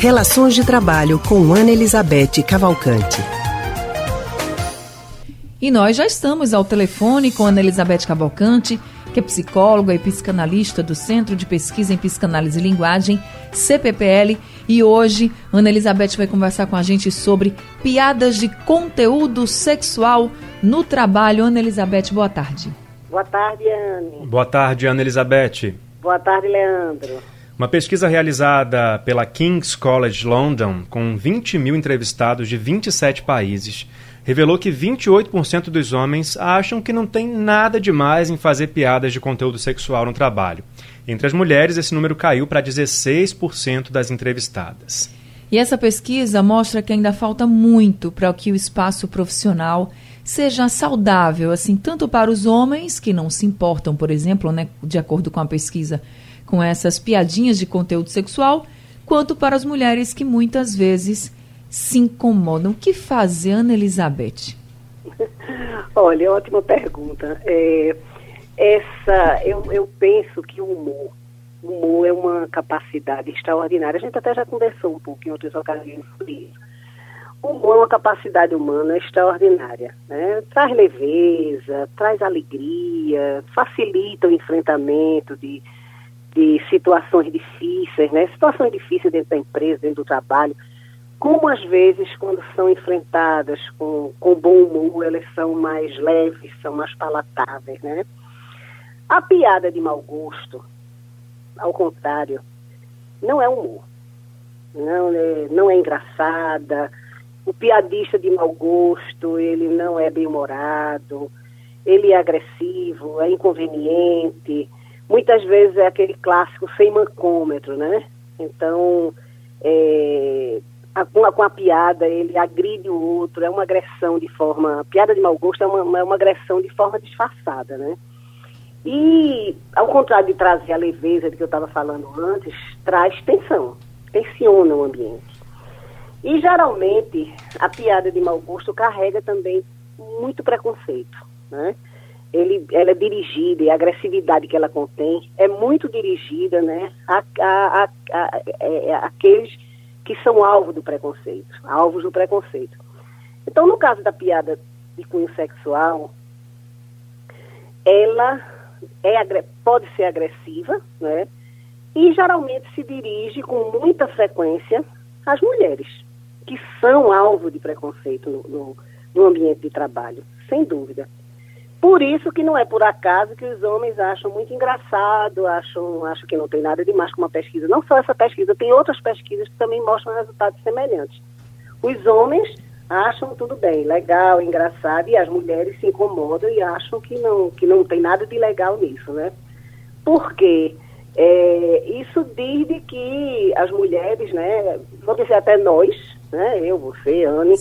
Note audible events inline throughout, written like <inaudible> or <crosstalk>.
Relações de Trabalho com Ana Elizabeth Cavalcante. E nós já estamos ao telefone com Ana Elizabeth Cavalcante, que é psicóloga e psicanalista do Centro de Pesquisa em Psicanálise e Linguagem, CPPL, e hoje Ana Elizabeth vai conversar com a gente sobre piadas de conteúdo sexual no trabalho. Ana Elizabeth, boa tarde. Boa tarde, Anne. Boa tarde, Ana Elizabeth. Boa tarde, Leandro. Uma pesquisa realizada pela King's College London, com 20 mil entrevistados de 27 países, revelou que 28% dos homens acham que não tem nada demais em fazer piadas de conteúdo sexual no trabalho. Entre as mulheres, esse número caiu para 16% das entrevistadas. E essa pesquisa mostra que ainda falta muito para que o espaço profissional seja saudável, assim, tanto para os homens que não se importam, por exemplo, né, de acordo com a pesquisa, com essas piadinhas de conteúdo sexual, quanto para as mulheres que muitas vezes se incomodam. O que fazer, Ana Elizabeth? <laughs> Olha, ótima pergunta. É, essa, eu, eu penso que o humor, humor é uma capacidade extraordinária. A gente até já conversou um pouco em outras ocasiões sobre isso. O humor é uma capacidade humana extraordinária. Né? Traz leveza, traz alegria, facilita o enfrentamento de de situações difíceis, né? Situações difíceis dentro da empresa, dentro do trabalho, como às vezes quando são enfrentadas com, com bom humor, elas são mais leves, são mais palatáveis, né? A piada de mau gosto, ao contrário, não é humor. Não é, não é engraçada. O piadista de mau gosto, ele não é bem-humorado, ele é agressivo, é inconveniente, muitas vezes é aquele clássico sem mancômetro, né? Então, é, com, a, com a piada, ele agride o outro, é uma agressão de forma. piada de mau gosto é uma, é uma agressão de forma disfarçada, né? E, ao contrário de trazer a leveza de que eu estava falando antes, traz tensão, tensiona o ambiente. E, geralmente, a piada de mau gosto carrega também muito preconceito, né? Ele, ela é dirigida e a agressividade que ela contém é muito dirigida né, a, a, a, a, é, aqueles que são alvo do preconceito, alvos do preconceito. Então, no caso da piada de cunho sexual, ela é, pode ser agressiva, né? E geralmente se dirige com muita frequência às mulheres, que são alvo de preconceito no, no, no ambiente de trabalho, sem dúvida. Por isso que não é por acaso que os homens acham muito engraçado, acham, acham que não tem nada demais com uma pesquisa. Não só essa pesquisa, tem outras pesquisas que também mostram resultados semelhantes. Os homens acham tudo bem, legal, engraçado, e as mulheres se incomodam e acham que não, que não tem nada de legal nisso, né? Porque é, isso diz de que as mulheres, né, vou dizer até nós, né, eu, você, Anne,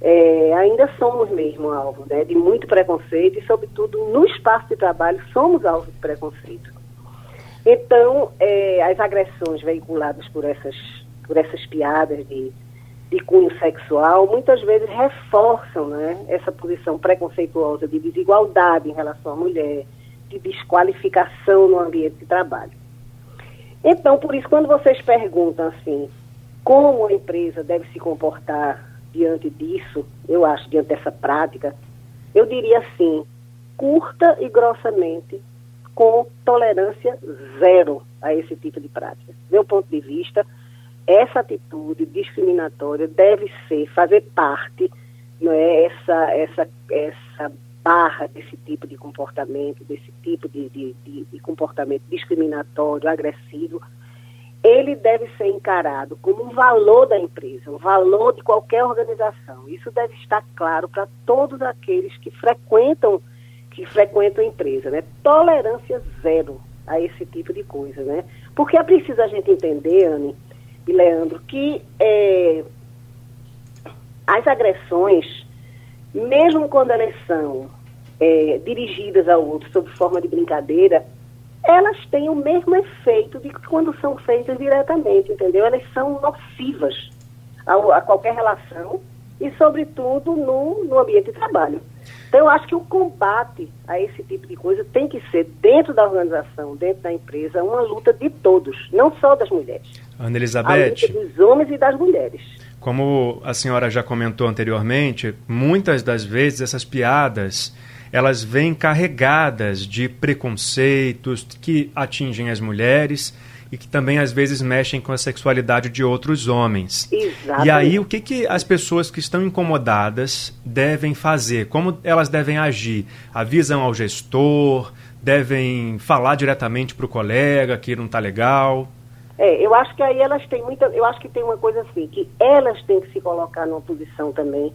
é, ainda somos mesmo alvo né, de muito preconceito e, sobretudo, no espaço de trabalho, somos alvo de preconceito. Então, é, as agressões veiculadas por essas, por essas piadas de, de cunho sexual muitas vezes reforçam né, essa posição preconceituosa de desigualdade em relação à mulher, de desqualificação no ambiente de trabalho. Então, por isso, quando vocês perguntam assim, como a empresa deve se comportar diante disso, eu acho, diante dessa prática, eu diria assim, curta e grossamente, com tolerância zero a esse tipo de prática. Meu ponto de vista, essa atitude discriminatória deve ser, fazer parte, não é, essa, essa, essa barra desse tipo de comportamento, desse tipo de, de, de, de comportamento discriminatório, agressivo, ele deve ser encarado como um valor da empresa, um valor de qualquer organização. Isso deve estar claro para todos aqueles que frequentam que frequentam a empresa, né? Tolerância zero a esse tipo de coisa, né? Porque é preciso a gente entender, Anne e Leandro, que é, as agressões, mesmo quando elas são é, dirigidas ao outro sob forma de brincadeira, elas têm o mesmo efeito de quando são feitas diretamente, entendeu? Elas são nocivas a, a qualquer relação e, sobretudo, no, no ambiente de trabalho. Então, eu acho que o combate a esse tipo de coisa tem que ser, dentro da organização, dentro da empresa, uma luta de todos, não só das mulheres. Ana Elizabeth. A luta dos homens e das mulheres. Como a senhora já comentou anteriormente, muitas das vezes essas piadas elas vêm carregadas de preconceitos que atingem as mulheres e que também às vezes mexem com a sexualidade de outros homens. Exatamente. E aí o que, que as pessoas que estão incomodadas devem fazer? Como elas devem agir? Avisam ao gestor? Devem falar diretamente para o colega que não está legal? É, eu acho que aí elas têm muita. Eu acho que tem uma coisa assim, que elas têm que se colocar numa posição também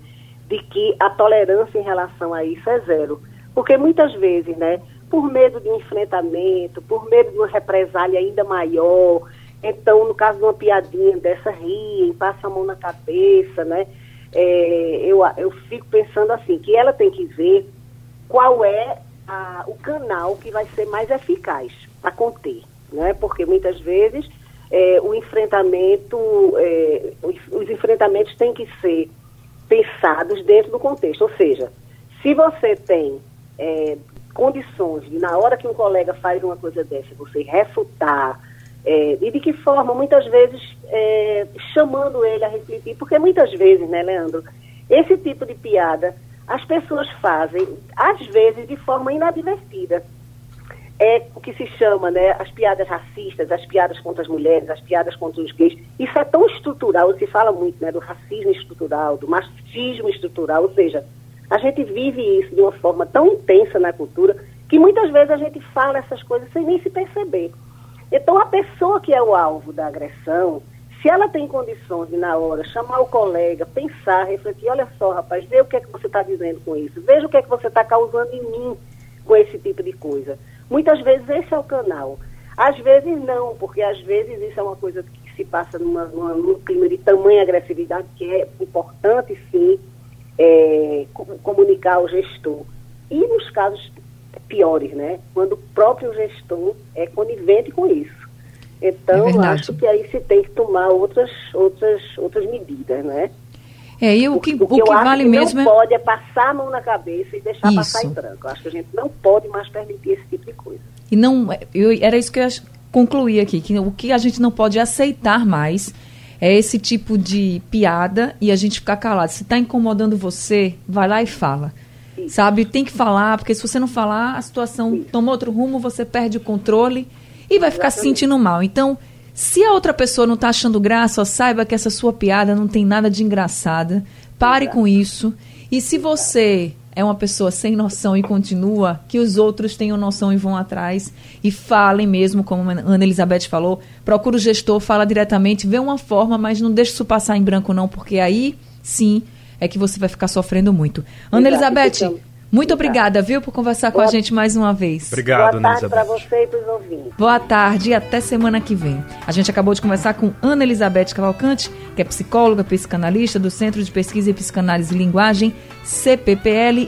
de que a tolerância em relação a isso é zero. Porque muitas vezes, né, por medo de enfrentamento, por medo de uma represália ainda maior, então, no caso de uma piadinha dessa, riem, passa a mão na cabeça, né? É, eu, eu fico pensando assim, que ela tem que ver qual é a, o canal que vai ser mais eficaz para conter, né? Porque muitas vezes é, o enfrentamento, é, os, os enfrentamentos têm que ser pensados dentro do contexto. Ou seja, se você tem é, condições de, na hora que um colega faz uma coisa dessa, você refutar, é, e de que forma? Muitas vezes é, chamando ele a refletir, porque muitas vezes, né, Leandro, esse tipo de piada as pessoas fazem, às vezes, de forma inadvertida. É o que se chama, né, as piadas racistas, as piadas contra as mulheres, as piadas contra os gays. Isso é tão estrutural, se fala muito, né, do racismo estrutural, do machismo estrutural, ou seja, a gente vive isso de uma forma tão intensa na cultura que muitas vezes a gente fala essas coisas sem nem se perceber. Então, a pessoa que é o alvo da agressão, se ela tem condições de, na hora, chamar o colega, pensar, refletir, olha só, rapaz, vê o que é que você está dizendo com isso, veja o que é que você está causando em mim com esse tipo de coisa. Muitas vezes esse é o canal. Às vezes não, porque às vezes isso é uma coisa que se passa numa, numa, num clima de tamanha agressividade que é importante, sim, é, comunicar ao gestor. E nos casos piores, né? Quando o próprio gestor é conivente com isso. Então, é acho que aí se tem que tomar outras, outras, outras medidas, né? É, e o que, o, o que, vale que mesmo não é... pode é passar a mão na cabeça e deixar isso. passar em branco. Eu acho que a gente não pode mais permitir esse tipo de coisa. E não, eu, era isso que eu ia concluir aqui, que o que a gente não pode aceitar mais é esse tipo de piada e a gente ficar calado. Se está incomodando você, vai lá e fala. Isso. Sabe? Tem que falar, porque se você não falar, a situação Isso. toma outro rumo, você perde o controle e vai ficar se sentindo mal. Então, se a outra pessoa não está achando graça, saiba que essa sua piada não tem nada de engraçada. Pare Exato. com isso. E se você é uma pessoa sem noção e continua, que os outros tenham noção e vão atrás e falem mesmo, como a Ana Elizabeth falou, procura o gestor, fala diretamente, vê uma forma, mas não deixe isso passar em branco não, porque aí sim é que você vai ficar sofrendo muito. Ana Elizabeth, então, muito obrigada, viu, por conversar Boa... com a gente mais uma vez. Obrigado, Boa tarde para você e para os ouvintes. Boa tarde e até semana que vem. A gente acabou de conversar com Ana Elizabeth Cavalcante, que é psicóloga, psicanalista do Centro de Pesquisa e Psicanálise e Linguagem, CPPL.